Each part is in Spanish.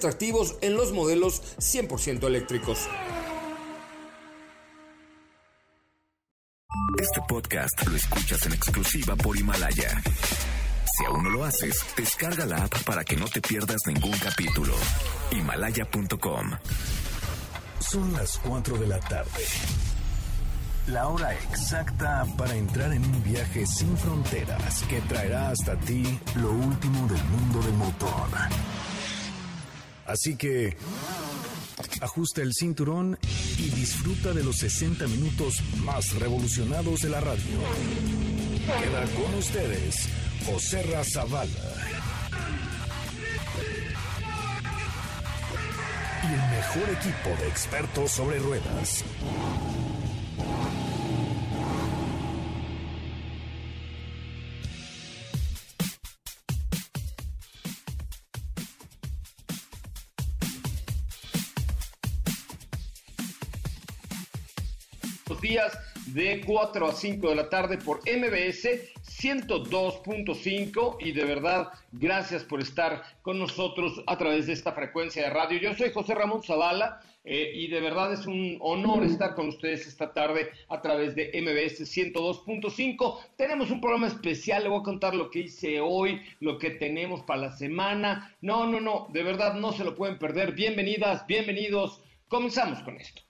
atractivos en los modelos 100% eléctricos. Este podcast lo escuchas en exclusiva por Himalaya. Si aún no lo haces, descarga la app para que no te pierdas ningún capítulo. Himalaya.com. Son las 4 de la tarde. La hora exacta para entrar en un viaje sin fronteras que traerá hasta ti lo último del mundo del motor. Así que ajusta el cinturón y disfruta de los 60 minutos más revolucionados de la radio. Queda con ustedes José Razabala. Y el mejor equipo de expertos sobre ruedas. Días de 4 a 5 de la tarde por MBS 102.5 y de verdad gracias por estar con nosotros a través de esta frecuencia de radio. Yo soy José Ramón Zavala eh, y de verdad es un honor estar con ustedes esta tarde a través de MBS 102.5. Tenemos un programa especial, le voy a contar lo que hice hoy, lo que tenemos para la semana. No, no, no, de verdad no se lo pueden perder. Bienvenidas, bienvenidos. Comenzamos con esto.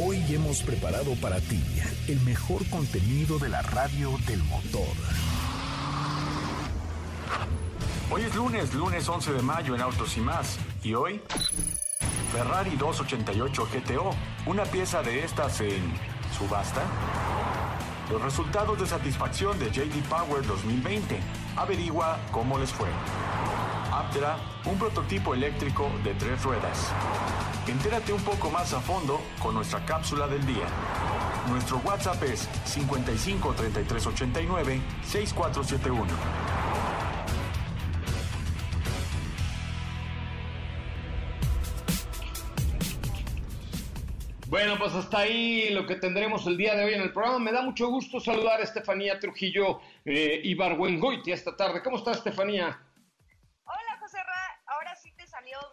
Hoy hemos preparado para ti el mejor contenido de la radio del motor. Hoy es lunes, lunes 11 de mayo en Autos y más. Y hoy, Ferrari 288 GTO, una pieza de estas en subasta. Los resultados de satisfacción de JD Power 2020. Averigua cómo les fue. Un prototipo eléctrico de tres ruedas. Entérate un poco más a fondo con nuestra cápsula del día. Nuestro WhatsApp es 55 33 89 6471. Bueno, pues hasta ahí lo que tendremos el día de hoy en el programa. Me da mucho gusto saludar a Estefanía Trujillo eh, Ibargüengoiti esta tarde. ¿Cómo estás, Estefanía?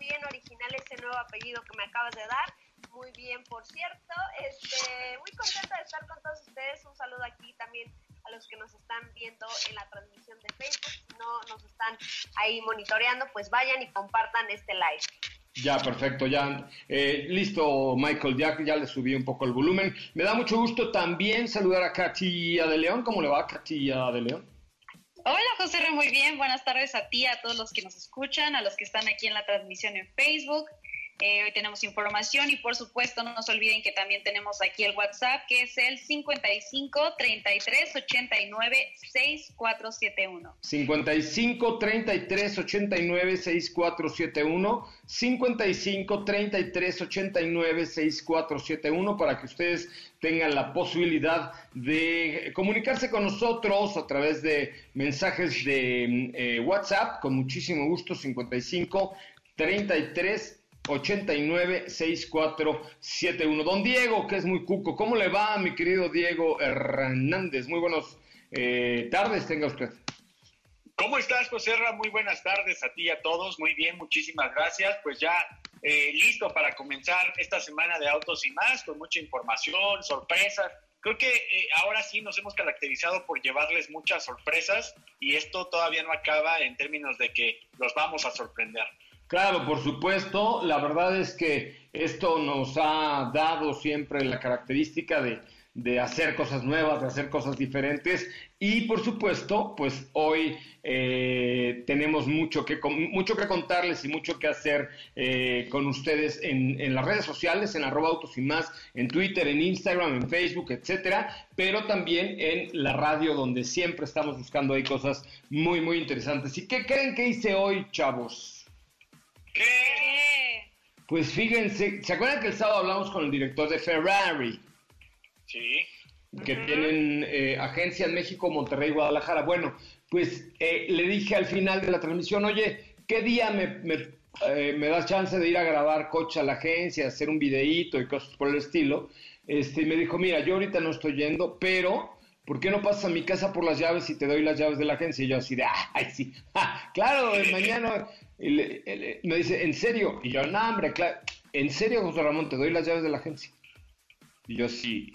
Bien original ese nuevo apellido que me acabas de dar. Muy bien, por cierto. Este, muy contenta de estar con todos ustedes. Un saludo aquí también a los que nos están viendo en la transmisión de Facebook. Si no nos están ahí monitoreando, pues vayan y compartan este live. Ya, perfecto, ya. Eh, listo, Michael, ya, ya le subí un poco el volumen. Me da mucho gusto también saludar a Katia de León. ¿Cómo le va, Katia de León? Hola José R, muy bien. Buenas tardes a ti, a todos los que nos escuchan, a los que están aquí en la transmisión en Facebook. Eh, hoy tenemos información y por supuesto no nos olviden que también tenemos aquí el WhatsApp que es el 55 33 89 6471. 55 33 89 6471. 55 33 89 6471 para que ustedes tengan la posibilidad de comunicarse con nosotros a través de mensajes de eh, WhatsApp, con muchísimo gusto, 55 33 89 6471. Don Diego, que es muy cuco, ¿cómo le va, mi querido Diego Hernández? Muy buenas eh, tardes, tenga usted. ¿Cómo estás, José Muy buenas tardes a ti y a todos. Muy bien, muchísimas gracias. Pues ya eh, listo para comenzar esta semana de autos y más, con mucha información, sorpresas. Creo que eh, ahora sí nos hemos caracterizado por llevarles muchas sorpresas y esto todavía no acaba en términos de que los vamos a sorprender. Claro, por supuesto. La verdad es que esto nos ha dado siempre la característica de de hacer cosas nuevas, de hacer cosas diferentes. Y por supuesto, pues hoy eh, tenemos mucho que, mucho que contarles y mucho que hacer eh, con ustedes en, en, las redes sociales, en arroba autos y más, en Twitter, en Instagram, en Facebook, etcétera, pero también en la radio, donde siempre estamos buscando ahí cosas muy, muy interesantes. ¿Y qué creen que hice hoy, chavos? ¿Qué? Pues fíjense, ¿se acuerdan que el sábado hablamos con el director de Ferrari? Sí. Que tienen eh, agencia en México, Monterrey, Guadalajara. Bueno, pues eh, le dije al final de la transmisión, oye, ¿qué día me, me, eh, me das chance de ir a grabar coche a la agencia, hacer un videíto y cosas por el estilo? Este, y me dijo, mira, yo ahorita no estoy yendo, pero ¿por qué no pasas a mi casa por las llaves y te doy las llaves de la agencia? Y yo así de, ay, sí, ah, claro, mañana. Me dice, ¿en serio? Y yo, no, hombre, claro, ¿en serio, José Ramón, te doy las llaves de la agencia? Y yo así,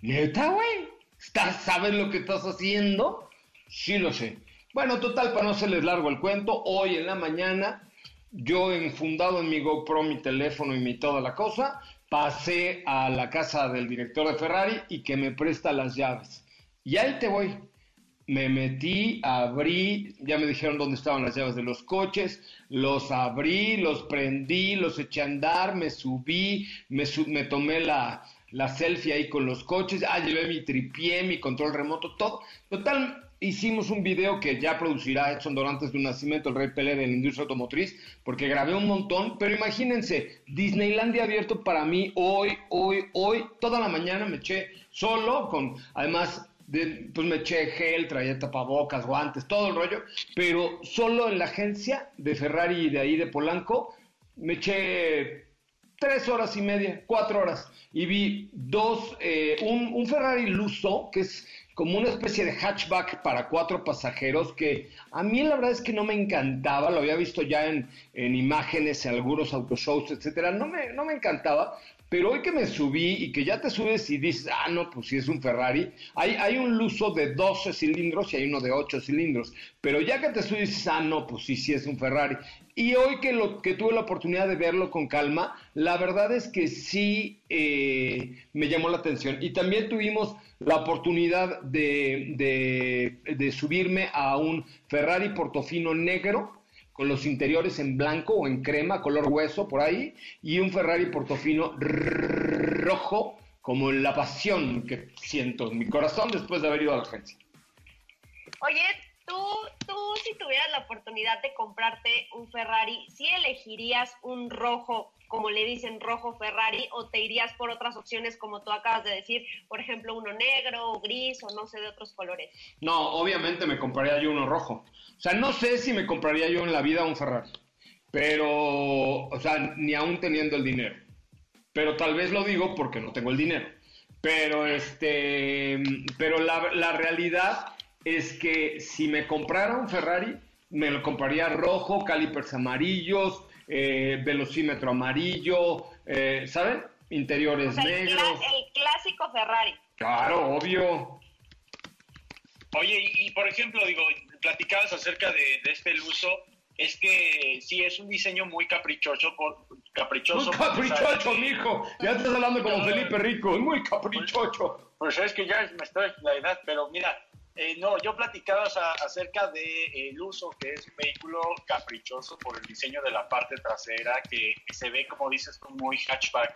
¿neta, güey? ¿Estás, ¿Sabes lo que estás haciendo? Sí lo sé. Bueno, total, para no hacerles largo el cuento, hoy en la mañana, yo enfundado en mi GoPro, mi teléfono y mi toda la cosa, pasé a la casa del director de Ferrari y que me presta las llaves. Y ahí te voy. Me metí, abrí, ya me dijeron dónde estaban las llaves de los coches, los abrí, los prendí, los eché a andar, me subí, me, me tomé la, la selfie ahí con los coches, ah, llevé mi tripié, mi control remoto, todo. Total, hicimos un video que ya producirá Edson Dorantes de un nacimiento, el rey Pelé de la industria automotriz, porque grabé un montón, pero imagínense, Disneylandia abierto para mí hoy, hoy, hoy, toda la mañana me eché solo, con, además, de- pues me eché gel, traía tapabocas, guantes, todo el rollo, pero solo en la agencia de Ferrari y de ahí de Polanco, me eché tres horas y media, cuatro horas, y vi dos, eh, un, un Ferrari Luso, que es como una especie de hatchback para cuatro pasajeros, que a mí la verdad es que no me encantaba, lo había visto ya en, en imágenes, en algunos autoshows, etcétera, no me, no me encantaba, pero hoy que me subí y que ya te subes y dices, ah, no, pues sí es un Ferrari, hay, hay un Luso de 12 cilindros y hay uno de 8 cilindros, pero ya que te subes ah, no, pues sí, sí es un Ferrari. Y hoy que, lo, que tuve la oportunidad de verlo con calma, la verdad es que sí eh, me llamó la atención. Y también tuvimos la oportunidad de, de, de subirme a un Ferrari Portofino negro, con los interiores en blanco o en crema, color hueso por ahí, y un Ferrari Portofino rojo, como la pasión que siento en mi corazón después de haber ido a la agencia. Oye, tú, tú si tuvieras la oportunidad de comprarte un Ferrari, ¿sí elegirías un rojo, como le dicen rojo Ferrari, o te irías por otras opciones como tú acabas de decir, por ejemplo, uno negro, o gris, o no sé, de otros colores? No, obviamente me compraría yo uno rojo. O sea, no sé si me compraría yo en la vida un Ferrari, pero, o sea, ni aún teniendo el dinero. Pero tal vez lo digo porque no tengo el dinero. Pero, este, pero la, la realidad es que si me comprara un Ferrari, me lo compraría rojo, calipers amarillos, eh, velocímetro amarillo, eh, ¿saben? Interiores O sea, el, negros. el clásico Ferrari. Claro, obvio. Oye, y, y, por ejemplo, digo, platicabas acerca de, de este Luso, es que sí es un diseño muy caprichoso, por, caprichoso. Muy caprichoso, mijo. Ya estás hablando como No. Felipe Rico. Muy caprichoso. Pues es que ya me estoy la edad, pero mira, eh, no, yo platicaba a- acerca de eh, uso que es un vehículo caprichoso por el diseño de la parte trasera, que, se ve, como dices, muy hatchback,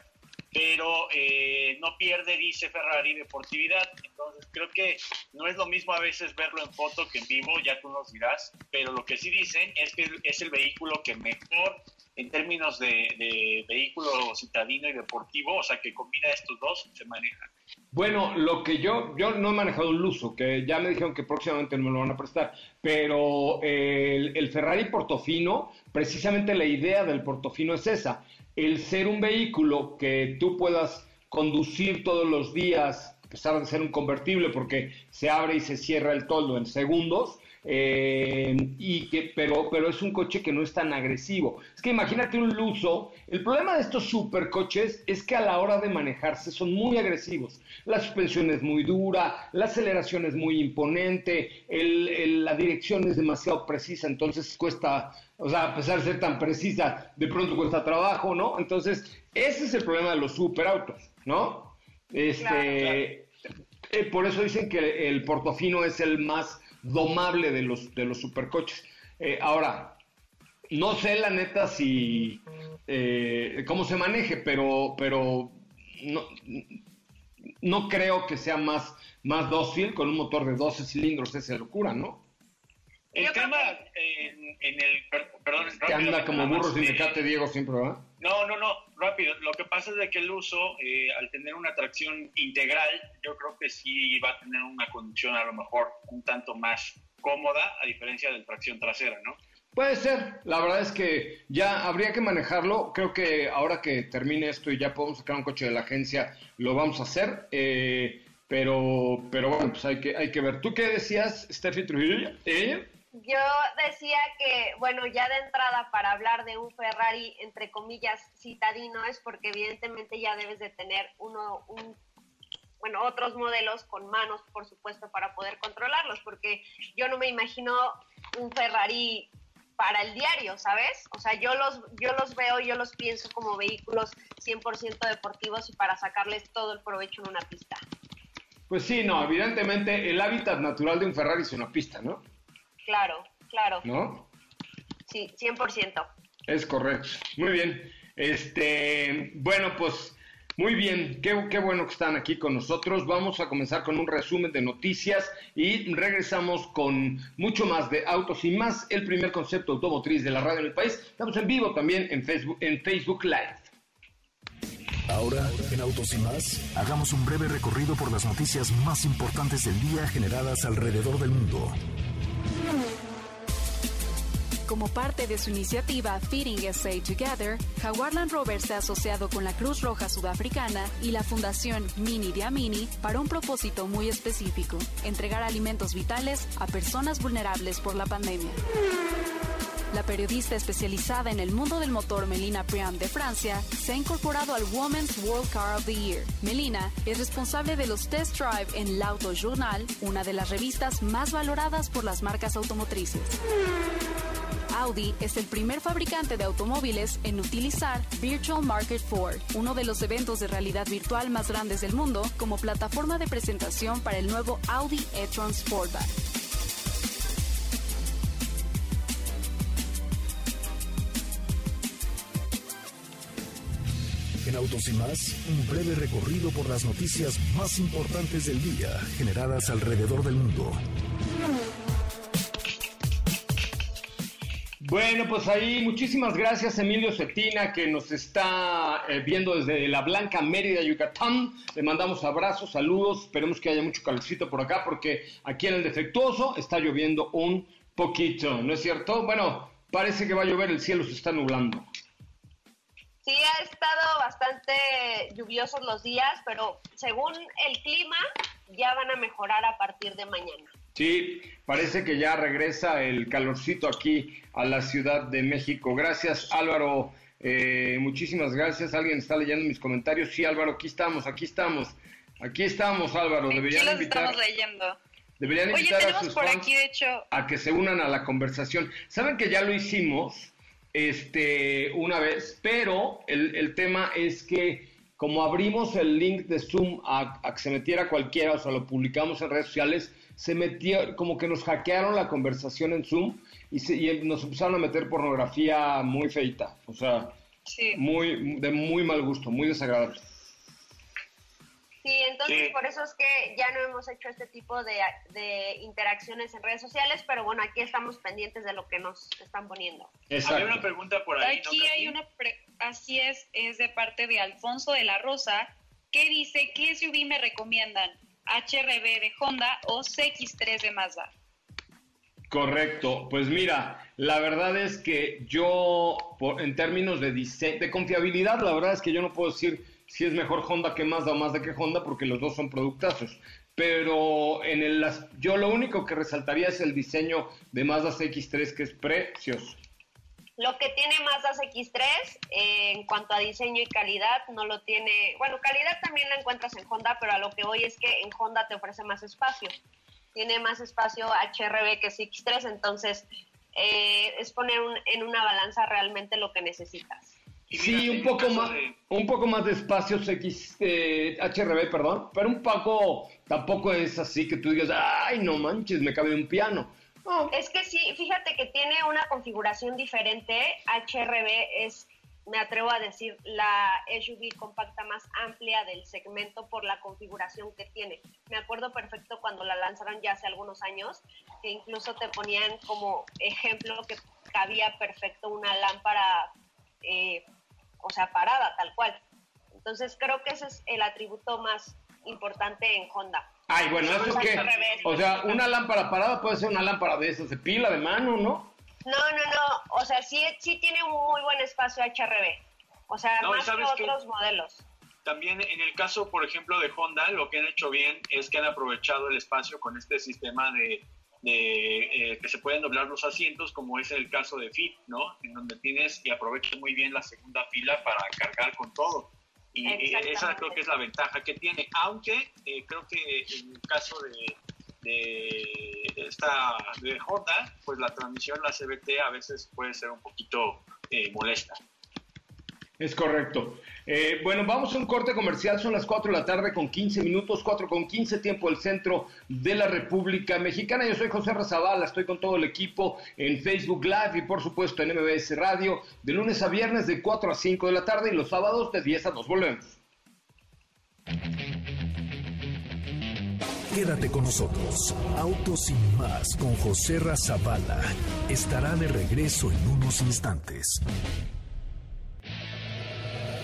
pero eh, no pierde, dice Ferrari, deportividad. Entonces creo que no es lo mismo a veces verlo en foto que en vivo, ya tú nos dirás, pero lo que sí dicen es que es el vehículo que mejor en términos de, de vehículo citadino y deportivo, o sea, que combina estos dos, se maneja. Bueno, lo que yo, yo no he manejado un Luso, que ya me dijeron que próximamente me lo van a prestar, pero el, el Ferrari Portofino, precisamente la idea del Portofino es esa, el ser un vehículo que tú puedas conducir todos los días, a pesar de ser un convertible, porque se abre y se cierra el toldo en segundos, eh, y que, pero, pero es un coche que no es tan agresivo. Es que imagínate un Luso, el problema de estos supercoches es que a la hora de manejarse son muy agresivos. La suspensión es muy dura, la aceleración es muy imponente, el- el- la dirección es demasiado precisa, entonces cuesta, o sea, a pesar de ser tan precisa, de pronto cuesta trabajo, ¿no? Entonces, ese es el problema de los superautos, ¿no? Este, Claro, eh, por eso dicen que el Portofino es el más domable de los, de los supercoches. Eh, ahora, no sé la neta si eh, cómo se maneje, pero, pero no, no creo que sea más, más dócil con un motor de 12 cilindros, esa locura, ¿no? El tema en, el. Perdón, que anda como burro sin mecate, Diego, siempre, ¿verdad? No, no, no, rápido. Lo que pasa es de que el uso, eh, al tener una tracción integral, yo creo que sí va a tener una conducción a lo mejor un tanto más cómoda, a diferencia de tracción trasera, ¿no? Puede ser, la verdad es que ya habría que manejarlo. Creo que ahora que termine esto y ya podemos sacar un coche de la agencia, lo vamos a hacer. Eh, pero, pero bueno, pues hay que, hay que ver. ¿Tú qué decías, Steffi Trujillo? ¿Eh? Yo decía que, bueno, ya de entrada para hablar de un Ferrari, entre comillas, citadino, es porque evidentemente ya debes de tener uno, un, bueno, otros modelos con manos, por supuesto, para poder controlarlos, porque yo no me imagino un Ferrari para el diario, ¿sabes? O sea, yo los, yo los veo, yo los pienso como vehículos 100% deportivos y para sacarles todo el provecho en una pista. Pues sí, no, evidentemente el hábitat natural de un Ferrari es una pista, ¿no? Claro, claro. ¿No? Sí, 100%. Es correcto. Muy bien. Este, bueno, pues muy bien, qué, qué, bueno que están aquí con nosotros. Vamos a comenzar con un resumen de noticias y regresamos con mucho más de autos y más, el primer concepto automotriz de la radio en el país. Estamos en vivo también en Facebook, en Facebook Live. Ahora, en Autos y más, hagamos un breve recorrido por las noticias más importantes del día generadas alrededor del mundo. Como parte de su iniciativa Feeding SA Together, Jaguar Land Rover se ha asociado con la Cruz Roja Sudafricana y la Fundación Mini Diamini para un propósito muy específico, entregar alimentos vitales a personas vulnerables por la pandemia. La periodista especializada en el mundo del motor Melina Priam de Francia se ha incorporado al Women's World Car of the Year. Melina es responsable de los Test Drive en L'Auto Journal, una de las revistas más valoradas por las marcas automotrices. Audi es el primer fabricante de automóviles en utilizar Virtual Market Ford, uno de los eventos de realidad virtual más grandes del mundo, como plataforma de presentación para el nuevo Audi e-tron Sportback. En Autos y más, un breve recorrido por las noticias más importantes del día generadas alrededor del mundo. Bueno, pues ahí muchísimas gracias Emilio Cetina que nos está eh, viendo desde la Blanca Mérida, Yucatán. Le mandamos abrazos, saludos, esperemos que haya mucho calorcito por acá porque aquí en el defectuoso está lloviendo un poquito, ¿no es cierto? Bueno, parece que va a llover, el cielo se está nublando. Sí, ha estado bastante lluviosos los días, pero según el clima ya van a mejorar a partir de mañana. Sí, parece que ya regresa el calorcito aquí a la Ciudad de México. Gracias Álvaro, eh, muchísimas gracias. Alguien está leyendo mis comentarios. Sí, Álvaro, aquí estamos, aquí estamos. Aquí estamos, Álvaro. Deberían invitar, estamos leyendo. Deberían invitar a sus fans a que se unan a la conversación. Saben que ya lo hicimos este, una vez, pero el, el tema es que como abrimos el link de Zoom a, a, que se metiera cualquiera, o sea, lo publicamos en redes sociales, se metió, como que nos hackearon la conversación en Zoom y, se, y nos empezaron a meter pornografía muy feita, o sea, muy, de muy mal gusto, muy desagradable. Sí, entonces por eso es que ya no hemos hecho este tipo de, de, interacciones en redes sociales, pero bueno, aquí estamos pendientes de lo que nos están poniendo. Hay una pregunta por ahí. Aquí hay una, así es, es de parte de Alfonso de la Rosa, que dice, ¿qué SUV me recomiendan? HRB de Honda o CX3 de Mazda. Correcto, pues mira, la verdad es que yo, en términos de, de confiabilidad, la verdad es que yo no puedo decir si es mejor Honda que Mazda o Mazda que Honda porque los dos son productazos. Pero en el, yo lo único que resaltaría es el diseño de Mazda CX3 que es precioso. Lo que tiene Mazda X3 eh, en cuanto a diseño y calidad no lo tiene, bueno, calidad también la encuentras en Honda, pero a lo que voy es que en Honda te ofrece más espacio. Tiene más espacio HRB que X3, entonces eh, es poner en una balanza realmente lo que necesitas. Sí, un poco más, un poco más de espacio X, eh, HRB, perdón, pero un poco, tampoco es así que tú digas, ay, no manches, me cabe un piano. Es que sí, fíjate que tiene una configuración diferente. HRB es me atrevo a decir, la SUV compacta más amplia del segmento por la configuración que tiene. Me acuerdo perfecto cuando la lanzaron ya hace algunos años, que incluso te ponían como ejemplo que cabía perfecto una lámpara, eh, o sea, parada, tal cual. Entonces creo que ese es el atributo más importante en Honda. Ay, bueno, eso es que, o sea, una lámpara parada puede ser una lámpara de esas de pila, de mano, ¿no? No, no, no. O sea, sí, sí tiene un muy buen espacio HRB. O sea, más que otros modelos. También en el caso, por ejemplo, de Honda, lo que han hecho bien es que han aprovechado el espacio con este sistema de, eh, que se pueden doblar los asientos, como es el caso de Fit, ¿no? En donde tienes y aprovechas muy bien la segunda fila para cargar con todo. Y esa creo que es la ventaja que tiene, aunque eh, creo que en el caso de, de esta de Honda, pues la transmisión, la CBT a veces puede ser un poquito eh, molesta. Es correcto. Eh, bueno, vamos a un corte comercial, son las 4 de la tarde con 15 minutos, 4 con 15 tiempo del centro de la República Mexicana. Yo soy José Razabala, estoy con todo el equipo en Facebook Live y por supuesto en MBS Radio, de lunes a viernes de 4 a 5 de la tarde y los sábados de 10 a 2. Volvemos. Quédate con nosotros. Autos sin más con José Razabala estará de regreso en unos instantes.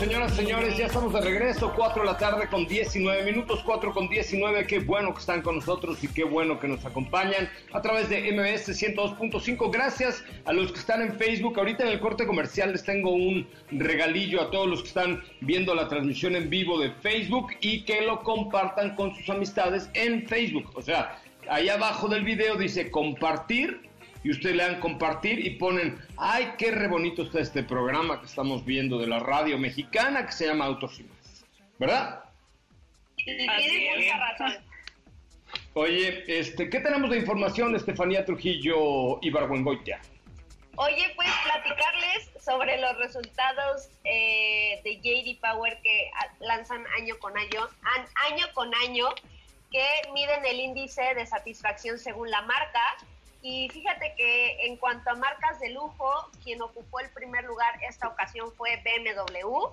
señoras, señores, ya estamos de regreso, 4 de la tarde con 19 minutos, 4 con 19, qué bueno que están con nosotros y qué bueno que nos acompañan a través de MBS 102.5. Gracias a los que están en Facebook. Ahorita en el corte comercial les tengo un regalillo a todos los que están viendo la transmisión en vivo de Facebook y que lo compartan con sus amistades en Facebook. O sea, ahí abajo del video dice compartir y ustedes le dan compartir y ponen, ay, qué re bonito está este programa que estamos viendo de la radio mexicana que se llama Autos ¿Verdad? tiene mucha razón. Oye, este, ¿qué tenemos de información, Estefanía Trujillo y Barbuengoitia? Oye, pues platicarles sobre los resultados eh, de JD Power que lanzan año con año, año con año, que miden el índice de satisfacción según la marca y fíjate que en cuanto a marcas de lujo, quien ocupó el primer lugar esta ocasión fue BMW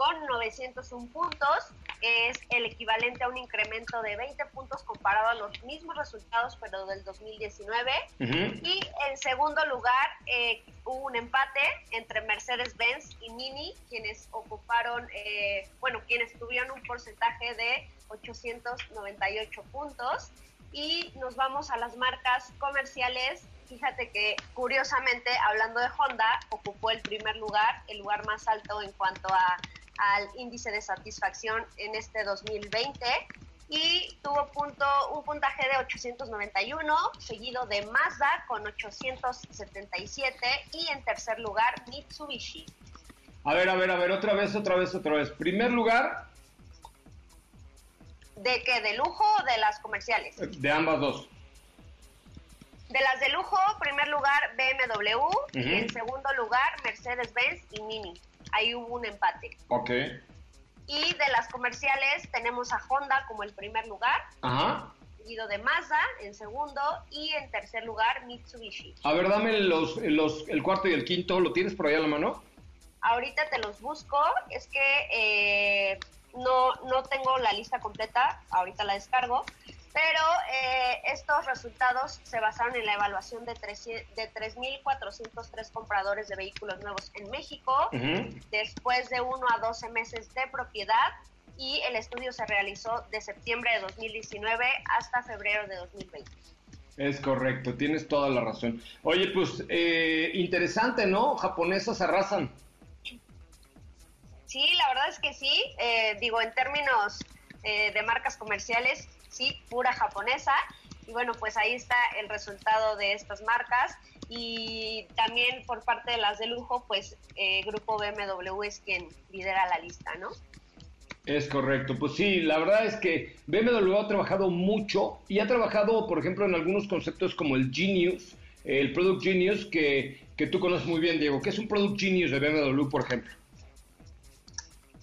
con 901 puntos, que es el equivalente a un incremento de 20 puntos comparado a los mismos resultados, pero del 2019. Y en segundo lugar, eh, hubo un empate entre Mercedes-Benz y Mini, quienes ocuparon, eh, bueno, quienes tuvieron un porcentaje de 898 puntos y nos vamos a las marcas comerciales. Fíjate que curiosamente, hablando de Honda, ocupó el primer lugar, el lugar más alto en cuanto a, al índice de satisfacción en este 2020 y tuvo punto, un puntaje de 891, seguido de Mazda con 877 y en tercer lugar Mitsubishi. A ver, a ver, a ver, otra vez, otra vez, otra vez. Primer lugar, ¿De qué? ¿De lujo o de las comerciales? De ambas dos. De las de lujo, primer lugar BMW, en segundo lugar Mercedes-Benz y Mini. Ahí hubo un empate. Ok. Y de las comerciales tenemos a Honda como el primer lugar. Ajá. Seguido de Mazda en segundo y en tercer lugar Mitsubishi. A ver, dame los, los, el cuarto y el quinto. ¿Lo tienes por ahí a la mano? Ahorita te los busco. Es que eh, no, no tengo la lista completa, ahorita la descargo, pero eh, estos resultados se basaron en la evaluación de, de 3.403 compradores de vehículos nuevos en México, después de 1 a 12 meses de propiedad, y el estudio se realizó de septiembre de 2019 hasta febrero de 2020. Es correcto, tienes toda la razón. Oye, pues eh, interesante, ¿no? Japonesas arrasan. Sí, la verdad es que sí. Eh, digo, en términos de marcas comerciales, sí, pura japonesa. Y bueno, pues ahí está el resultado de estas marcas. Y también por parte de las de lujo, pues eh, Grupo BMW es quien lidera la lista, ¿no? Es correcto, pues sí, la verdad es que BMW ha trabajado mucho y ha trabajado, por ejemplo, en algunos conceptos como el Genius, el Product Genius, que, que tú conoces muy bien, Diego. ¿Qué es un Product Genius de BMW, por ejemplo?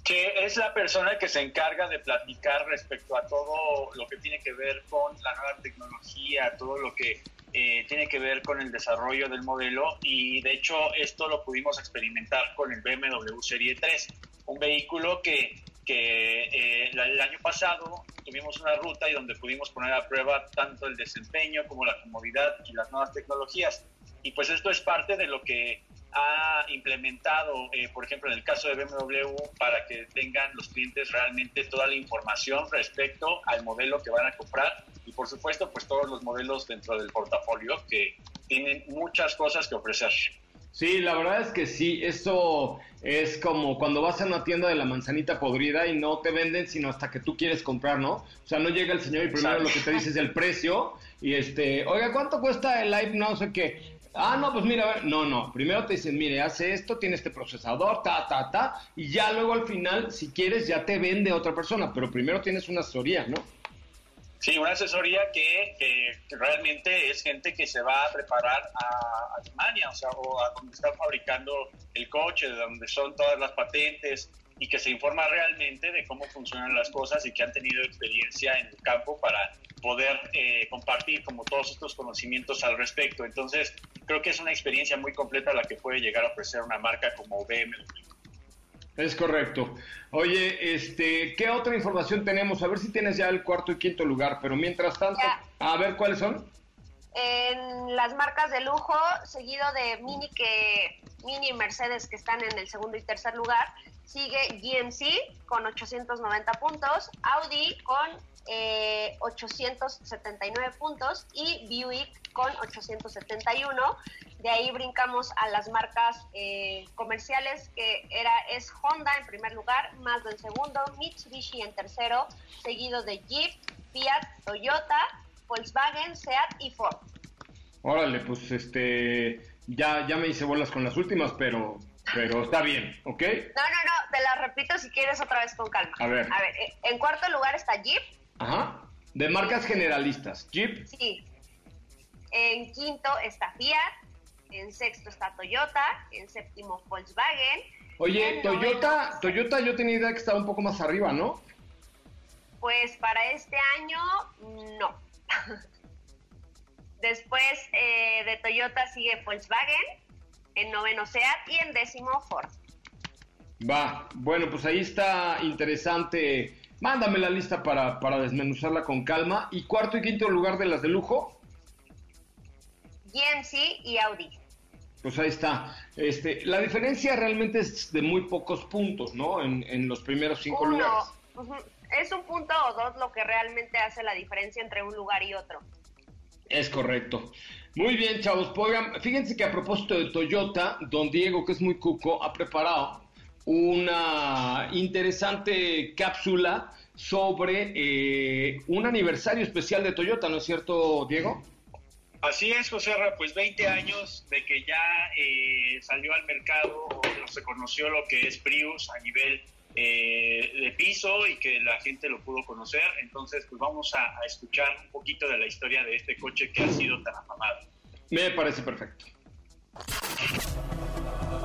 Que es la persona que se encarga de platicar respecto a todo lo que tiene que ver con la nueva tecnología, todo lo que eh, tiene que ver con el desarrollo del modelo y de hecho esto lo pudimos experimentar con el BMW Serie 3, un vehículo que, eh, el año pasado tuvimos una ruta y donde pudimos poner a prueba tanto el desempeño como la comodidad y las nuevas tecnologías. Y pues esto es parte de lo que ha implementado, eh, por ejemplo, en el caso de BMW, para que tengan los clientes realmente toda la información respecto al modelo que van a comprar y, por supuesto, pues todos los modelos dentro del portafolio que tienen muchas cosas que ofrecer. Sí, la verdad es que sí, eso es como cuando vas a una tienda de la manzanita podrida y no te venden sino hasta que tú quieres comprar, ¿no? O sea, no llega el señor y primero lo que te dice es el precio y este, oiga, ¿cuánto cuesta el live? No sé qué. Ah, no, pues mira, a ver, no, no, primero te dicen, mire, hace esto, tiene este procesador, ta, ta, ta, y ya luego al final, si quieres, ya te vende otra persona, pero primero tienes una asesoría, ¿no? Sí, una asesoría que, realmente es gente que se va a preparar a Alemania, o sea, o a donde están fabricando el coche, de donde son todas las patentes, y que se informa realmente de cómo funcionan las cosas y que han tenido experiencia en el campo para poder eh, compartir como todos estos conocimientos al respecto. Entonces, creo que es una experiencia muy completa la que puede llegar a ofrecer una marca como BMW. Es correcto. Oye, este, ¿qué otra información tenemos? A ver si tienes ya el cuarto y quinto lugar, pero mientras tanto, a ver cuáles son. En las marcas de lujo, seguido de Mini que Mini y Mercedes que están en el segundo y tercer lugar, sigue GMC con 890 puntos, Audi con 879 eh, puntos y Buick con 871. De ahí brincamos a las marcas eh, comerciales que era es Honda en primer lugar, Mazda en segundo, Mitsubishi en tercero, seguido de Jeep, Fiat, Toyota, Volkswagen, Seat y Ford. Órale, pues este ya ya me hice bolas con las últimas, pero pero está bien, ¿ok? No, no, no, te la repito si quieres otra vez con calma. A ver. A ver, eh, en cuarto lugar está Jeep. Ajá. De marcas generalistas. Jeep. Sí. En quinto está Fiat. En sexto está Toyota. En séptimo Volkswagen. Oye, Toyota, Toyota yo tenía idea que estaba un poco más arriba, ¿no? Pues para este año, no. Después eh, de Toyota sigue Volkswagen en noveno SEAT y en décimo Ford. Va, bueno, pues ahí está interesante. Mándame la lista para, para desmenuzarla con calma. ¿Y cuarto y quinto lugar de las de lujo? GMC y Audi. Pues ahí está. Este, la diferencia realmente es de muy pocos puntos, ¿no? En, los primeros cinco lugares. Es un punto o dos lo que realmente hace la diferencia entre un lugar y otro. Es correcto. Muy bien, chavos. fíjense que a propósito de Toyota, don Diego, que es muy cuco, ha preparado una interesante cápsula sobre eh, un aniversario especial de Toyota, ¿no es cierto, Diego? Así es, José pues 20 años de que ya eh, salió al mercado o se conoció lo que es Prius a nivel eh, de piso y que la gente lo pudo conocer. Entonces, pues vamos a, escuchar un poquito de la historia de este coche que ha sido tan afamado. Me parece perfecto.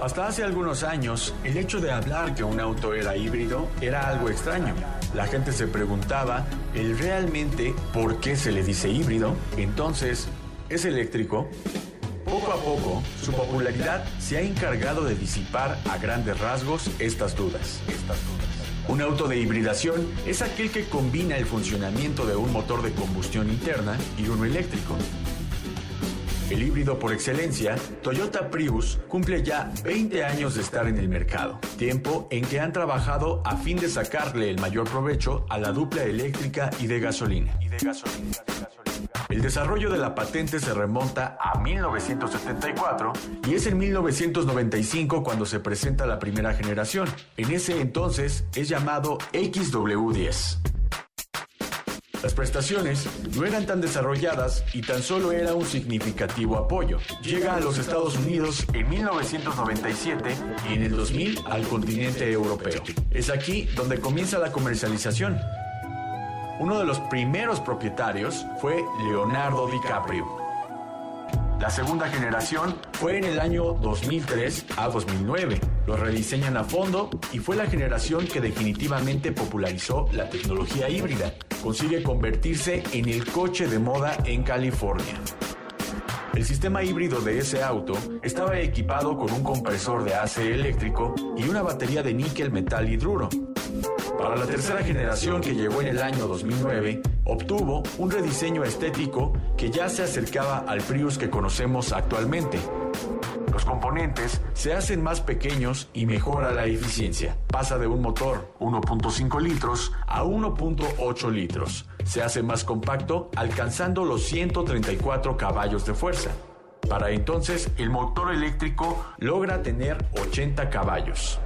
Hasta hace algunos años, el hecho de hablar que un auto era híbrido era algo extraño. La gente se preguntaba, ¿el realmente por qué se le dice híbrido? Entonces, ¿es eléctrico? Poco a poco, su popularidad se ha encargado de disipar a grandes rasgos estas dudas. Un auto de hibridación es aquel que combina el funcionamiento de un motor de combustión interna y uno eléctrico. El híbrido por excelencia, Toyota Prius cumple ya 20 años de estar en el mercado, tiempo en que han trabajado a fin de sacarle el mayor provecho a la dupla eléctrica y de gasolina. El desarrollo de la patente se remonta a 1974 y es en 1995 cuando se presenta la primera generación. En ese entonces es llamado XW10. Las prestaciones no eran tan desarrolladas y tan solo era un significativo apoyo. Llega a los Estados Unidos en 1997 y en el 2000 al continente europeo. Es aquí donde comienza la comercialización. Uno de los primeros propietarios fue Leonardo DiCaprio. La segunda generación fue en el año 2003 a 2009. Lo rediseñan a fondo y fue la generación que definitivamente popularizó la tecnología híbrida. Consigue convertirse en el coche de moda en California. El sistema híbrido de ese auto estaba equipado con un compresor de AC eléctrico y una batería de níquel metal hidruro. Para la tercera generación que llegó en el año 2009, obtuvo un rediseño estético que ya se acercaba al Prius que conocemos actualmente. Los componentes se hacen más pequeños y mejora la eficiencia. Pasa de un motor 1.5 litros a 1.8 litros. Se hace más compacto alcanzando los 134 caballos de fuerza. Para entonces el motor eléctrico logra tener 80 caballos.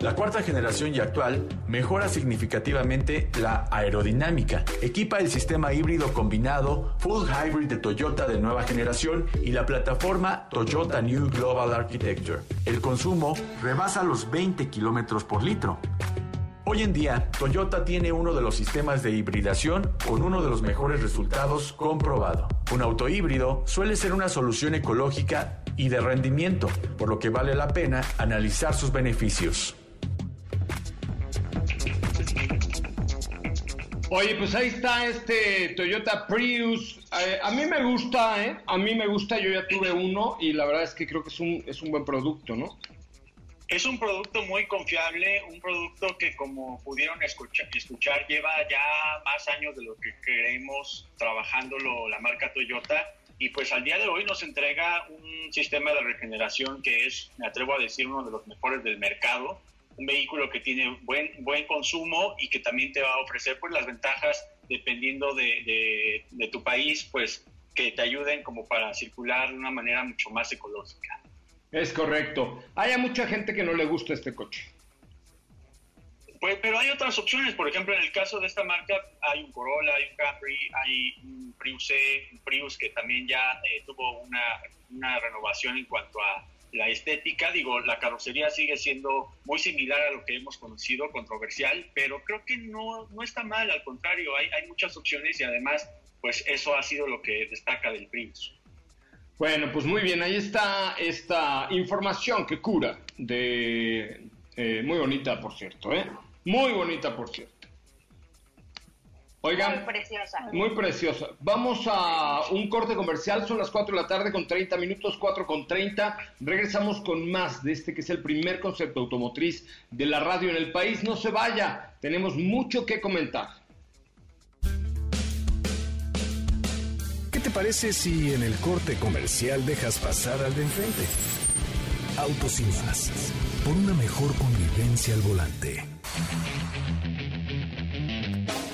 La cuarta generación y actual mejora significativamente la aerodinámica. Equipa el sistema híbrido combinado Full Hybrid de Toyota de nueva generación y la plataforma Toyota New Global Architecture. El consumo rebasa los 20 kilómetros por litro. Hoy en día, Toyota tiene uno de los sistemas de hibridación con uno de los mejores resultados comprobado. Un auto híbrido suele ser una solución ecológica y de rendimiento, por lo que vale la pena analizar sus beneficios. Oye, pues ahí está este Toyota Prius. Eh, a mí me gusta, ¿eh? A mí me gusta, yo ya tuve uno y la verdad es que creo que es un, es un buen producto, ¿no? Es un producto muy confiable, un producto que como pudieron escuchar, escuchar lleva ya más años de lo que queremos trabajándolo la marca Toyota y pues al día de hoy nos entrega un sistema de regeneración que es, me atrevo a decir, uno de los mejores del mercado un vehículo que tiene buen, buen consumo y que también te va a ofrecer pues las ventajas dependiendo de, de, tu país, pues que te ayuden como para circular de una manera mucho más ecológica. Es correcto. Hay mucha gente que no le gusta este coche. Pues, pero hay otras opciones. Por ejemplo, en el caso de esta marca hay un Corolla, hay un Capri, hay un Prius, un Prius que también ya eh, tuvo una, una renovación en cuanto a la estética, digo, la carrocería sigue siendo muy similar a lo que hemos conocido, controversial, pero creo que no, no está mal, al contrario, hay, hay muchas opciones y además, pues eso ha sido lo que destaca del Prince. Bueno, pues muy bien, ahí está esta información que cura, de eh, muy bonita, por cierto, ¿eh? Muy bonita, por cierto. Oigan, muy preciosa. Muy preciosa. Vamos a un corte comercial, son las 4 de la tarde con 30 minutos, 4 con 30. Regresamos con más de este que es el primer concepto automotriz de la radio en el país. No se vaya, tenemos mucho que comentar. ¿Qué te parece si en el corte comercial dejas pasar al de enfrente? Autos y más, por una mejor convivencia al volante.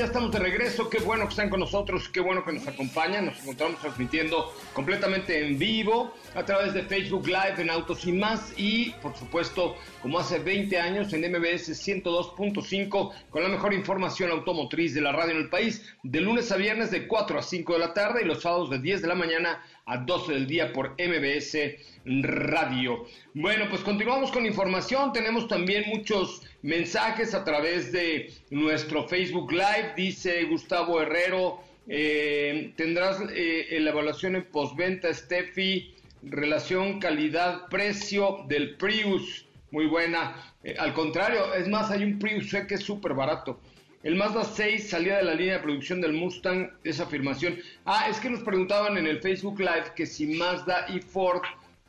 Ya estamos de regreso. Qué bueno que están con nosotros, qué bueno que nos acompañan. Nos encontramos transmitiendo completamente en vivo a través de Facebook Live en Autos y más y, por supuesto, como hace 20 años en MBS 102.5 con la mejor información automotriz de la radio en el país, de lunes a viernes de 4 a 5 de la tarde y los sábados de 10 de la mañana a 12 del día por MBS Radio. Bueno, pues continuamos con información. Tenemos también muchos mensajes a través de nuestro Facebook Live. Dice Gustavo Herrero, eh, tendrás eh, la evaluación en postventa, Steffi, relación calidad-precio del Prius. Muy buena. Eh, al contrario, es más, hay un Prius que es súper barato. El Mazda 6 salía de la línea de producción del Mustang, esa afirmación. Ah, es que nos preguntaban en el Facebook Live que si Mazda y Ford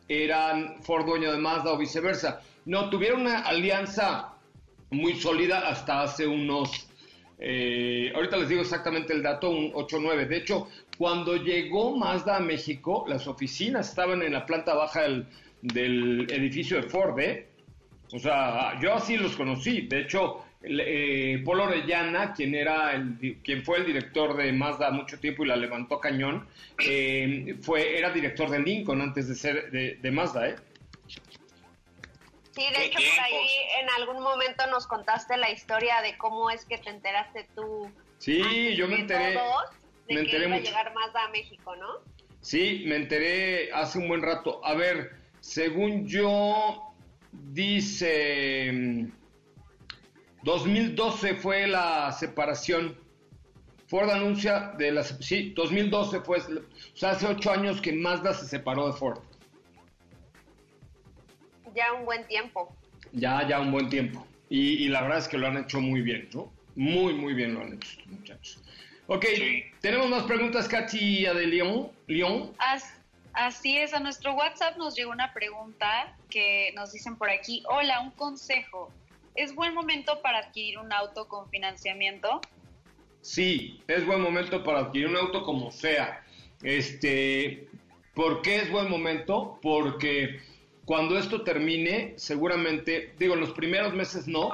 eran Ford dueño de Mazda o viceversa. No, tuvieron una alianza muy sólida hasta hace unos, eh, ahorita les digo exactamente el dato, un 8-9. De hecho, cuando llegó Mazda a México, las oficinas estaban en la planta baja del, del edificio de Ford, ¿eh? O sea, yo así los conocí. De hecho, eh, Orellana, quien, era el, quien fue el director de Mazda mucho tiempo y la levantó cañón, eh, fue, era director de Lincoln antes de ser de, Mazda, ¿eh? Sí, de hecho por ahí en algún momento nos contaste la historia de cómo es que te enteraste tú. Sí, yo me enteré. de me enteré que iba a llegar Mazda a México, ¿no? Sí, me enteré hace un buen rato. A ver, según yo, dice 2012 fue la separación. Ford anuncia de la... Sí, 2012 fue... O sea, hace ocho años que Mazda se separó de Ford. Ya un buen tiempo. Ya, ya un buen tiempo. Y, la verdad es que lo han hecho muy bien, ¿no? Muy, muy bien lo han hecho muchachos. Ok, tenemos más preguntas, Katy de León. León. así es, a nuestro WhatsApp nos llegó una pregunta que nos dicen por aquí, hola, un consejo. ¿Es buen momento para adquirir un auto con financiamiento? Sí, es buen momento para adquirir un auto como sea. Este, ¿por qué es buen momento? Porque cuando esto termine, seguramente, digo, en los primeros meses no,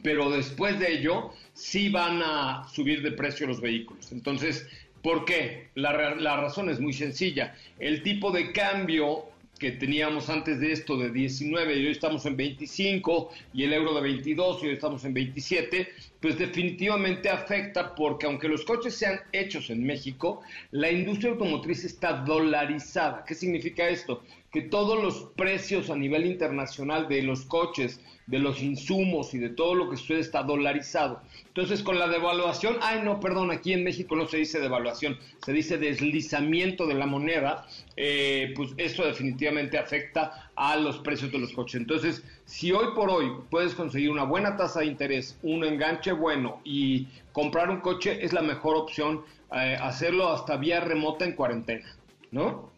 pero después de ello sí van a subir de precio los vehículos. Entonces, ¿por qué? La, la razón es muy sencilla. El tipo de cambio que teníamos antes de esto de 19 y hoy estamos en 25 y el euro de 22 y hoy estamos en 27, pues definitivamente afecta porque aunque los coches sean hechos en México, la industria automotriz está dolarizada. ¿Qué significa esto? Que todos los precios a nivel internacional de los coches, de los insumos y de todo lo que sucede está dolarizado. Entonces, con la devaluación, ay, no, perdón, aquí en México no se dice devaluación, se dice deslizamiento de la moneda, eh, pues eso definitivamente afecta a los precios de los coches. Entonces, si hoy por hoy puedes conseguir una buena tasa de interés, un enganche bueno y comprar un coche, es la mejor opción eh, hacerlo hasta vía remota en cuarentena, ¿no?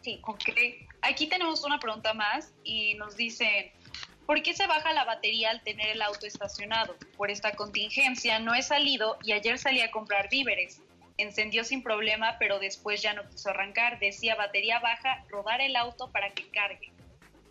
Sí, ok. Aquí tenemos una pregunta más y nos dicen, ¿Por qué se baja la batería al tener el auto estacionado? Por esta contingencia no he salido y ayer salí a comprar víveres. Encendió sin problema, pero después ya no quiso arrancar. Decía batería baja, rodar el auto para que cargue.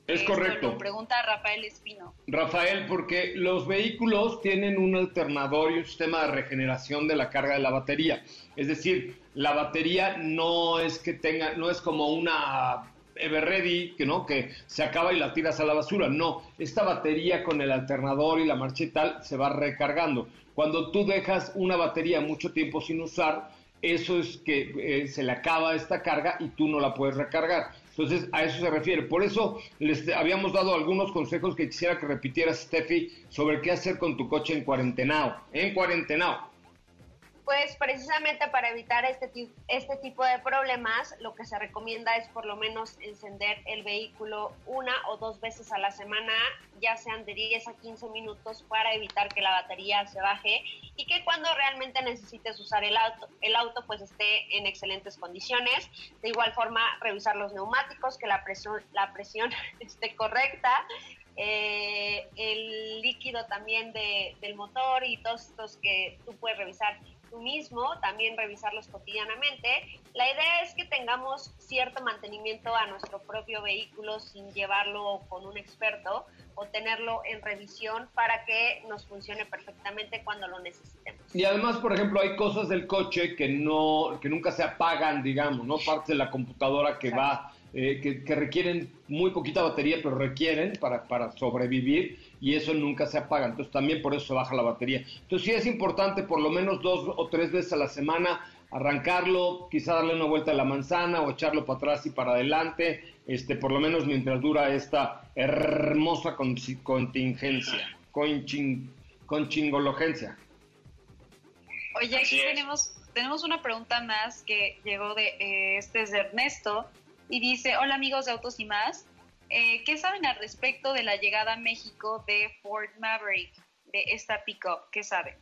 Es correcto. Lo pregunta Rafael Espino. Rafael, porque los vehículos tienen un alternador y un sistema de regeneración de la carga de la batería. Es decir, la batería no es que tenga, no es como una Everready, que no, que se acaba y la tiras a la basura. No, esta batería con el alternador y la marcha y tal se va recargando. Cuando tú dejas una batería mucho tiempo sin usar, eso es que eh, se le acaba esta carga y tú no la puedes recargar. Entonces, a eso se refiere. Por eso les habíamos dado algunos consejos que quisiera que repitieras, Steffi, sobre qué hacer con tu coche en cuarentenao. En cuarentenao. Pues precisamente para evitar este, este tipo de problemas, lo que se recomienda es por lo menos encender el vehículo una o dos veces a la semana, ya sean de 10 a 15 minutos para evitar que la batería se baje y que cuando realmente necesites usar el auto, el auto pues esté en excelentes condiciones. De igual forma, revisar los neumáticos, que la presión, la presión esté correcta eh, el líquido también de, del motor y todos estos que tú puedes revisar mismo, también revisarlos cotidianamente. La idea es que tengamos cierto mantenimiento a nuestro propio vehículo sin llevarlo con un experto, o tenerlo en revisión para que nos funcione perfectamente cuando lo necesitemos. Y además, por ejemplo, hay cosas del coche que no que nunca se apagan, digamos, no parte de la computadora que va eh, que, requieren muy poquita batería, pero requieren para, para sobrevivir y eso nunca se apaga. Entonces también por eso se baja la batería. Entonces sí es importante por lo menos dos o tres veces a la semana arrancarlo, quizá darle una vuelta a la manzana o echarlo para atrás y para adelante, este, por lo menos mientras dura esta hermosa contingencia, con, con chingologencia. Oye, aquí tenemos, tenemos una pregunta más que llegó de, eh, este es de Ernesto y dice, hola amigos de Autos y más, eh, ¿qué saben al respecto de la llegada a México de Ford Maverick, de esta pickup? ¿Qué saben?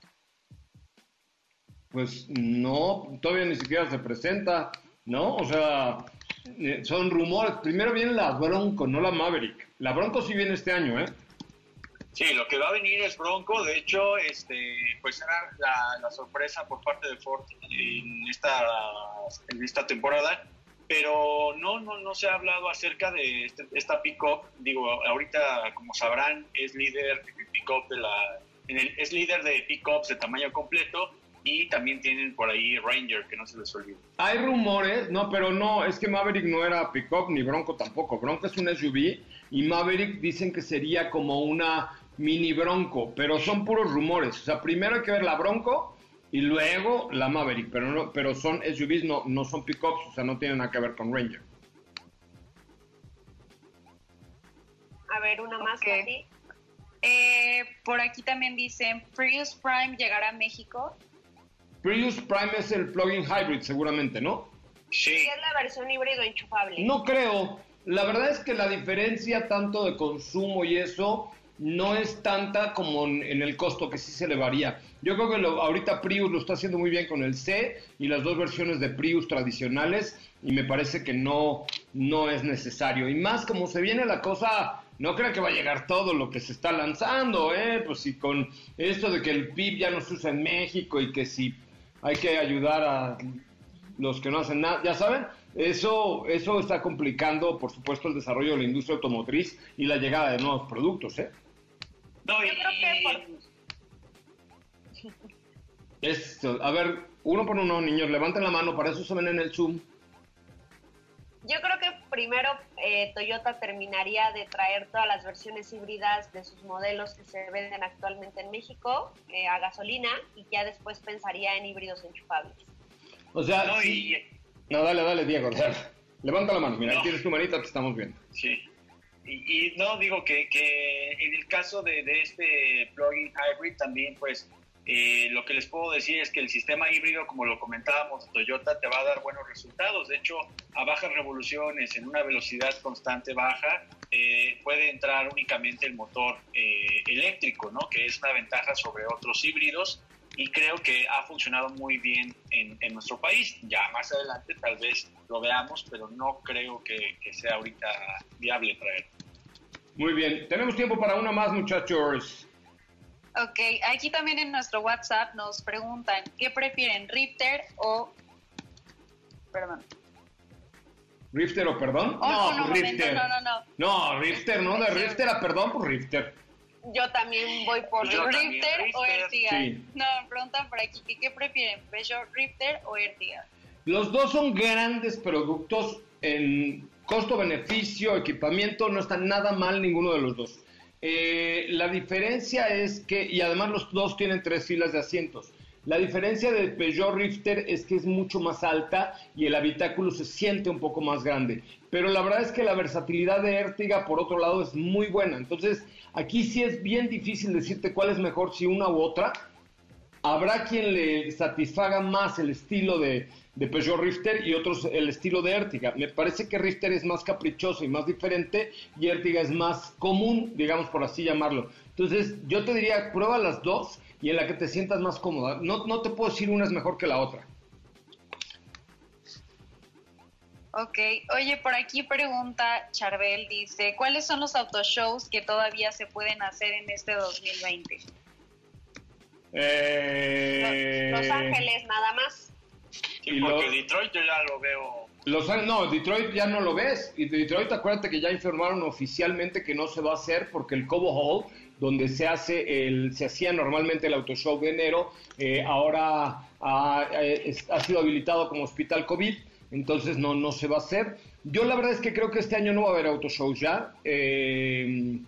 Pues no, todavía ni siquiera se presenta, ¿no? O sea, eh, son rumores. Primero viene la Bronco, no la Maverick. La Bronco sí viene este año, ¿eh? Sí, lo que va a venir es Bronco. De hecho, este, pues era la, sorpresa por parte de Ford en esta, en esta temporada. Pero no, no, no se ha hablado acerca de este, esta pick-up. Digo, ahorita, como sabrán, es líder pick de la, es líder de pick-ups de tamaño completo y también tienen por ahí Ranger, que no se les olvide. Hay rumores, no, pero no, es que Maverick no era pickup ni Bronco tampoco. Bronco es un SUV y Maverick dicen que sería como una mini Bronco, pero son puros rumores. O sea, primero hay que ver la Bronco y luego la Maverick, pero no, pero son SUVs, no, no son pickups, o sea, no tienen nada que ver con Ranger. A ver, una más que eh, por aquí también dicen Prius Prime llegará a México. Prius Prime es el plug-in hybrid, seguramente, ¿no? Sí. es la versión híbrido enchufable. No creo. La verdad es que la diferencia tanto de consumo y eso no es tanta como en, el costo, que sí se le varía. Yo creo que ahorita Prius lo está haciendo muy bien con el C y las dos versiones de Prius tradicionales y me parece que no, no es necesario. Y más como se viene la cosa, no creo que va a llegar todo lo que se está lanzando, ¿eh? Pues si con esto de que el PIB ya no se usa en México y que si hay que ayudar a los que no hacen nada, ya saben, eso, eso está complicando, por supuesto, el desarrollo de la industria automotriz y la llegada de nuevos productos, ¿eh? No, Yo creo que Esto, a ver, uno por uno, niños, levanten la mano, para eso se ven en el Zoom. Yo creo que primero eh, Toyota terminaría de traer todas las versiones híbridas de sus modelos que se venden actualmente en México eh, a gasolina y ya después pensaría en híbridos enchufables. O sea, no, no dale, dale, Diego, levanta la mano, mira, tienes tu manita, te estamos viendo. Sí. Y, no, digo que, que, en el caso de, de este plugin hybrid también, pues eh, lo que les puedo decir es que el sistema híbrido, como lo comentábamos, Toyota te va a dar buenos resultados. De hecho, a bajas revoluciones, en una velocidad constante baja, eh, puede entrar únicamente el motor eh, eléctrico, ¿no? que es una ventaja sobre otros híbridos y creo que ha funcionado muy bien en, nuestro país. Ya más adelante tal vez lo veamos, pero no creo que, que sea ahorita viable traer. Muy bien, tenemos tiempo para una más, muchachos. Ok, aquí también en nuestro WhatsApp nos preguntan, ¿qué prefieren, Rifter o... Perdón. ¿Rifter o perdón? Oh, no, no, Rifter. no, no, no. No, Rifter, no, de Rifter a perdón, por pues Rifter. Yo también voy por Rifter, o Ertiga. No, me preguntan por aquí, ¿qué prefieren, Peugeot Rifter o Ertiga? Los dos son grandes productos en costo-beneficio, equipamiento, no están nada mal ninguno de los dos. Eh, la diferencia es que, y además los dos tienen tres filas de asientos. La diferencia del Peugeot Rifter es que es mucho más alta y el habitáculo se siente un poco más grande. Pero la verdad es que la versatilidad de Ertiga, por otro lado, es muy buena. Entonces, aquí sí es bien difícil decirte cuál es mejor, si una u otra. Habrá quien le satisfaga más el estilo de, de Peugeot Rifter y otros el estilo de Ertiga. Me parece que Rifter es más caprichoso y más diferente y Ertiga es más común, digamos por así llamarlo. Entonces yo te diría, prueba las dos y en la que te sientas más cómoda. No, no te puedo decir una es mejor que la otra. Ok, oye, por aquí pregunta Charbel, dice, ¿cuáles son los autoshows que todavía se pueden hacer en este 2020? Eh... Los Ángeles, nada más. Sí, porque Detroit yo ya lo veo Los, no, Detroit ya no lo ves. Y Detroit, acuérdate que ya informaron oficialmente que no se va a hacer porque el Cobo Hall, donde se hace el, se hacía normalmente el auto show de enero, eh, ahora ha, eh, ha, sido habilitado como hospital COVID, entonces no, no se va a hacer. Yo la verdad es que creo que este año no va a haber auto shows ya. Eh,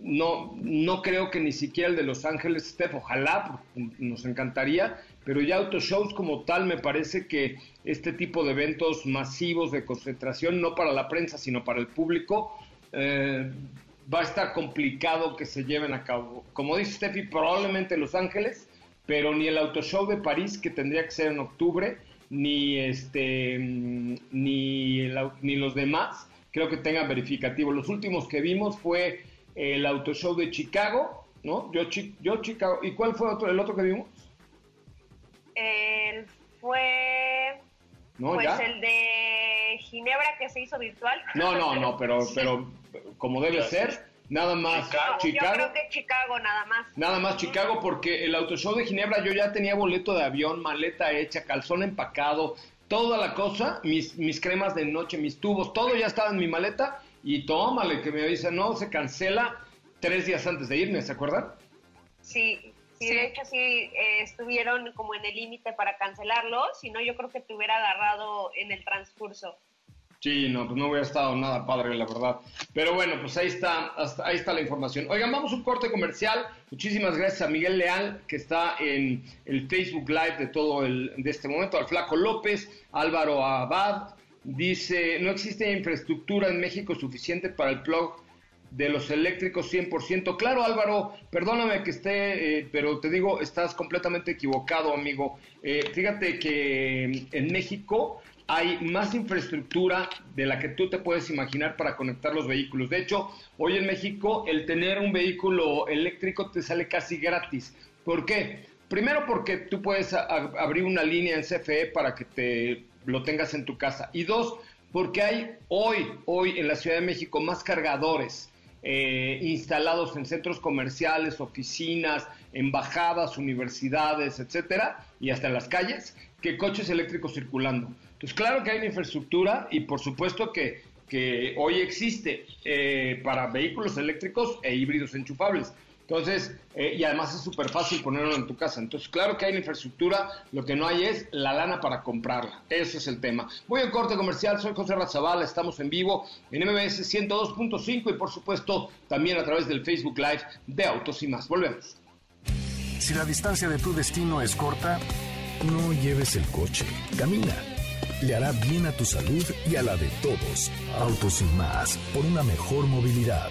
no, no creo que ni siquiera el de Los Ángeles esté, ojalá, nos encantaría, pero ya autoshows como tal me parece que este tipo de eventos masivos de concentración, no para la prensa, sino para el público, eh, va a estar complicado que se lleven a cabo. Como dice Steffi, probablemente Los Ángeles, pero ni el autoshow de París, que tendría que ser en octubre, ni, este, ni, ni los demás, creo que tengan verificativo. Los últimos que vimos fue el Auto Show de Chicago, ¿no? Yo, yo Chicago. ¿Y cuál fue otro, el otro que vimos? El fue... pues el de Ginebra que se hizo virtual. No, no, no, pero, pero como debe ser, nada más Chicago. Yo creo que Chicago nada más. Nada más Chicago porque el Auto Show de Ginebra yo ya tenía boleto de avión, maleta hecha, calzón empacado, toda la cosa, mis, mis cremas de noche, mis tubos, todo ya estaba en mi maleta y tómale, que me avisa, no, se cancela tres días antes de irme, ¿se acuerdan? Sí, sí, de hecho sí eh, estuvieron como en el límite para cancelarlo, si no yo creo que te hubiera agarrado en el transcurso. Sí, no, pues no hubiera estado nada padre, la verdad. Pero bueno, pues ahí está, ahí está la información. Oigan, vamos a un corte comercial. Muchísimas gracias a Miguel Leal, que está en el Facebook Live de todo el, de este momento, al Flaco López, Álvaro Abad, Dice, no existe infraestructura en México suficiente para el plug de los eléctricos 100%. Claro, Álvaro, perdóname que esté, eh, pero te digo, estás completamente equivocado, amigo. Eh, fíjate que en México hay más infraestructura de la que tú te puedes imaginar para conectar los vehículos. De hecho, hoy en México el tener un vehículo eléctrico te sale casi gratis. ¿Por qué? Primero porque tú puedes abrir una línea en CFE para que te lo tengas en tu casa. Y dos, porque hay hoy, hoy en la Ciudad de México más cargadores eh, instalados en centros comerciales, oficinas, embajadas, universidades, etcétera, y hasta en las calles, que coches eléctricos circulando. Entonces, claro que hay una infraestructura y por supuesto que, que hoy existe eh, para vehículos eléctricos e híbridos enchufables. Entonces, eh, y además es súper fácil ponerlo en tu casa. Entonces, claro que hay la infraestructura, lo que no hay es la lana para comprarla. Ese es el tema. Voy al corte comercial, soy José Razabala, estamos en vivo en MBS 102.5 y por supuesto también a través del Facebook Live de Autos y más. Volvemos. Si la distancia de tu destino es corta, no lleves el coche, camina. Le hará bien a tu salud y a la de todos. Autos y más, por una mejor movilidad.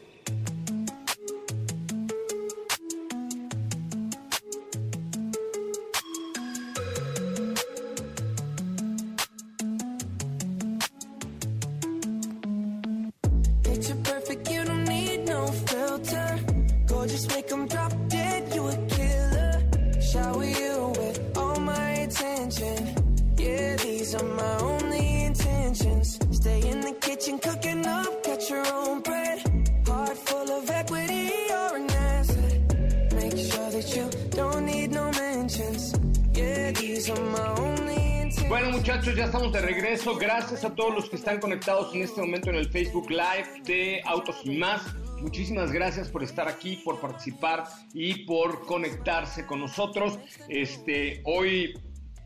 A todos los que están conectados en este momento en el Facebook Live de Autos y más. Muchísimas gracias por estar aquí, por participar y por conectarse con nosotros. Este, hoy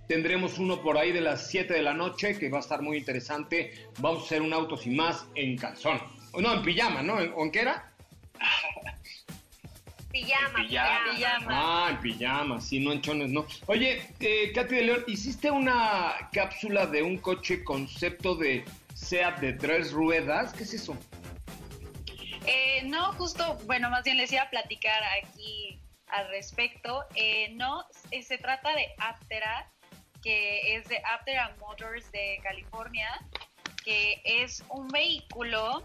tendremos uno por ahí de las 7 de la noche que va a estar muy interesante. Vamos a hacer un Autos y más en calzón. No, en pijama, ¿no? ¿En, ¿en? Pijama, pijama, Ah, en pijama, sí, no en chones, no. Oye, eh, Katy de León, ¿hiciste una cápsula de un coche concepto de SEAT de tres ruedas? ¿Qué es eso? Eh, no, justo, bueno, más bien les iba a platicar aquí al respecto. Eh, no, eh, se trata de Aptera, que es de Aptera Motors de California, que es un vehículo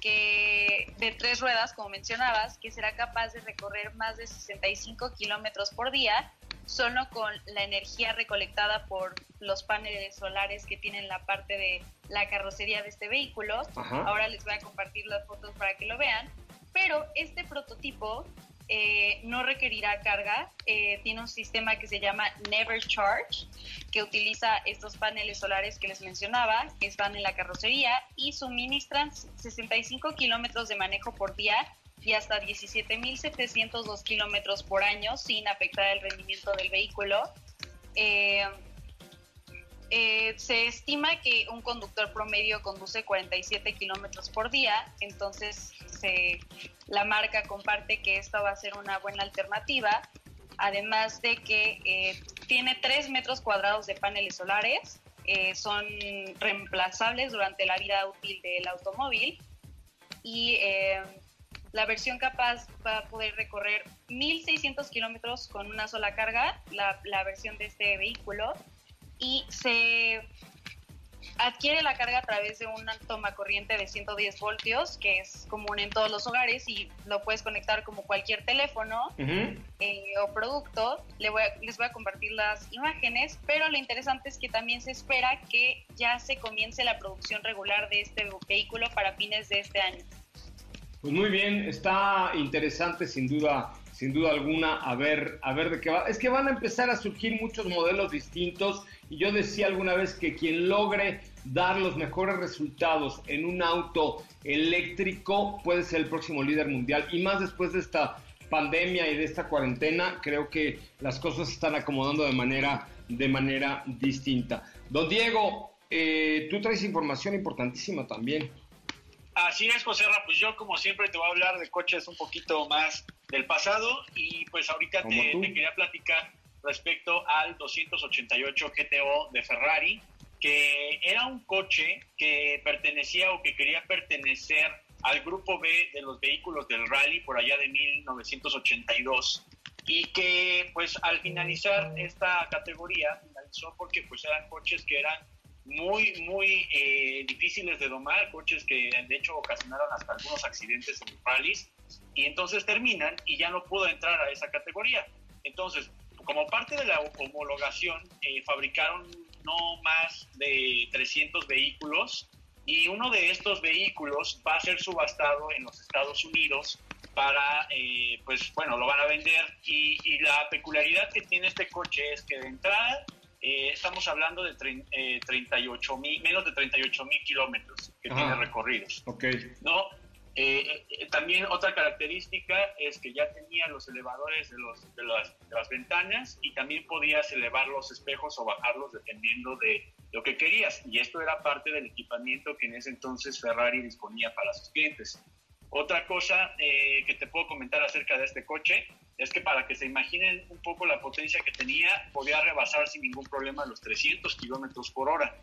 que de tres ruedas, como mencionabas, que será capaz de recorrer más de 65 kilómetros por día solo con la energía recolectada por los paneles solares que tienen la parte de la carrocería de este vehículo. Ahora les voy a compartir las fotos para que lo vean. Pero este prototipo eh, no requerirá carga. Eh, tiene un sistema que se llama Never Charge, que utiliza estos paneles solares que les mencionaba, que están en la carrocería y suministran 65 kilómetros de manejo por día y hasta 17.702 kilómetros por año sin afectar el rendimiento del vehículo. Eh, se estima que un conductor promedio conduce 47 kilómetros por día, entonces la marca comparte que esta va a ser una buena alternativa, además de que eh, tiene 3 metros cuadrados de paneles solares, son reemplazables durante la vida útil del automóvil y la versión capaz va a poder recorrer 1.600 kilómetros con una sola carga, la, la, versión de este vehículo, y se adquiere la carga a través de una toma corriente de 110 voltios, que es común en todos los hogares y lo puedes conectar como cualquier teléfono eh, o producto. Les voy, a, les voy a compartir las imágenes, pero lo interesante es que también se espera que ya se comience la producción regular de este vehículo para fines de este año. Pues muy bien, está interesante sin duda, sin duda alguna, a ver, a ver de qué va. Es que van a empezar a surgir muchos modelos distintos y yo decía alguna vez que quien logre dar los mejores resultados en un auto eléctrico puede ser el próximo líder mundial y más después de esta pandemia y de esta cuarentena, creo que las cosas se están acomodando de manera, de manera distinta. Don Diego, eh, tú traes información importantísima también. Así es, José Ra, pues yo como siempre te voy a hablar de coches un poquito más del pasado y pues ahorita te, quería platicar respecto al 288 GTO de Ferrari, que era un coche que pertenecía o que quería pertenecer al grupo B de los vehículos del rally por allá de 1982 y que pues al finalizar esta categoría finalizó porque pues eran coches que eran muy, muy eh, difíciles de domar, coches que de hecho ocasionaron hasta algunos accidentes en rallies, y entonces terminan y ya no pudo entrar a esa categoría. Entonces, como parte de la homologación, eh, fabricaron no más de 300 vehículos y uno de estos vehículos va a ser subastado en los Estados Unidos para, eh, pues bueno, lo van a vender y, y la peculiaridad que tiene este coche es que de entrada eh, estamos hablando de 38 eh, mil, menos de 38 mil kilómetros que tiene recorridos. Okay. ¿no? Eh, también otra característica es que ya tenía los elevadores de, los, de, las, de, las, ventanas y también podías elevar los espejos o bajarlos dependiendo de lo que querías. Y esto era parte del equipamiento que en ese entonces Ferrari disponía para sus clientes. Otra cosa que te puedo comentar acerca de este coche es que para que se imaginen un poco la potencia que tenía, podía rebasar sin ningún problema los 300 kilómetros por hora.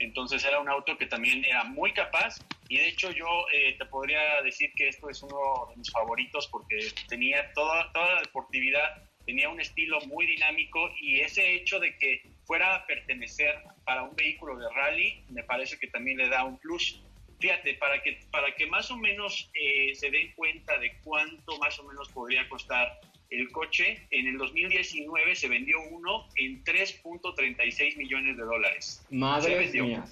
Entonces era un auto que también era muy capaz y de hecho yo eh, te podría decir que esto es uno de mis favoritos porque tenía toda, toda la deportividad, tenía un estilo muy dinámico y ese hecho de que fuera a pertenecer para un vehículo de rally me parece que también le da un plus. Fíjate, para que, para que más o menos eh, se den cuenta de cuánto más o menos podría costar el coche, en el 2019 se vendió uno en 3.36 millones de dólares. Madre mía.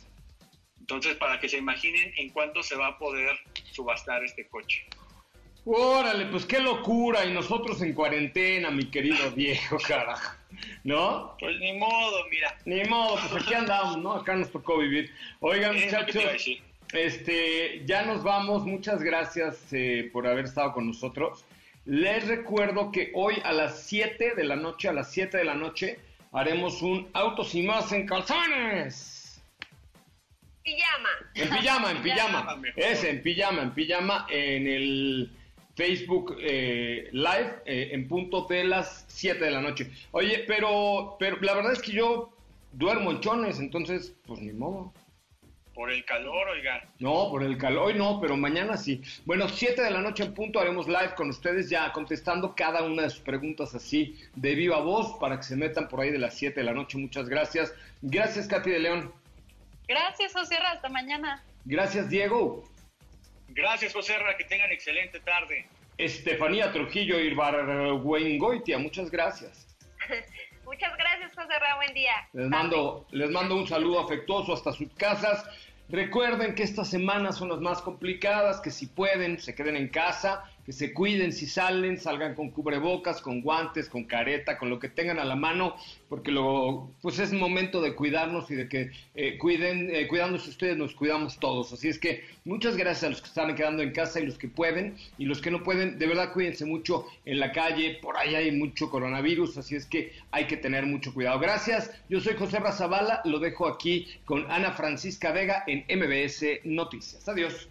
Entonces, para que se imaginen en cuánto se va a poder subastar este coche. Órale, pues qué locura. Y nosotros en cuarentena, mi querido viejo, carajo. ¿No? Pues ni modo, mira. Ni modo, pues aquí andamos, ¿no? Acá nos tocó vivir. Oigan, muchachos, este, ya nos vamos. Muchas gracias eh, por haber estado con nosotros. Les recuerdo que hoy a las 7 de la noche, a las 7 de la noche, haremos un Autos y más en calzones. Pijama. En pijama, en pijama. es en pijama, en pijama, en el Facebook eh, Live, eh, en punto de las 7 de la noche. Oye, pero, pero la verdad es que yo duermo en chones, entonces, pues ni modo. Por el calor, oiga. No, por el calor, hoy no, pero mañana sí. Bueno, 7 de la noche en punto haremos live con ustedes ya contestando cada una de sus preguntas así de viva voz para que se metan por ahí de las 7 de la noche. Muchas gracias. Gracias, Katy de León. Gracias, José Hasta mañana. Gracias, Diego. Gracias, José Que tengan excelente tarde. Estefanía Trujillo Irbargüengoitia, muchas gracias. Muchas gracias, José Ra, buen día. Les mando, les mando un saludo afectuoso hasta sus casas. Recuerden que estas semanas son las más complicadas, que si pueden, se queden en casa, que se cuiden si salen, salgan con cubrebocas, con guantes, con careta, con lo que tengan a la mano, porque lo, pues es momento de cuidarnos y de que eh, cuiden, eh, cuidándose ustedes, nos cuidamos todos. Así es que muchas gracias a los que están quedando en casa y los que pueden, y los que no pueden, de verdad cuídense mucho en la calle, por ahí hay mucho coronavirus, así es que hay que tener mucho cuidado. Gracias, yo soy José Razabala, lo dejo aquí con Ana Francisca Vega en MBS Noticias. Adiós.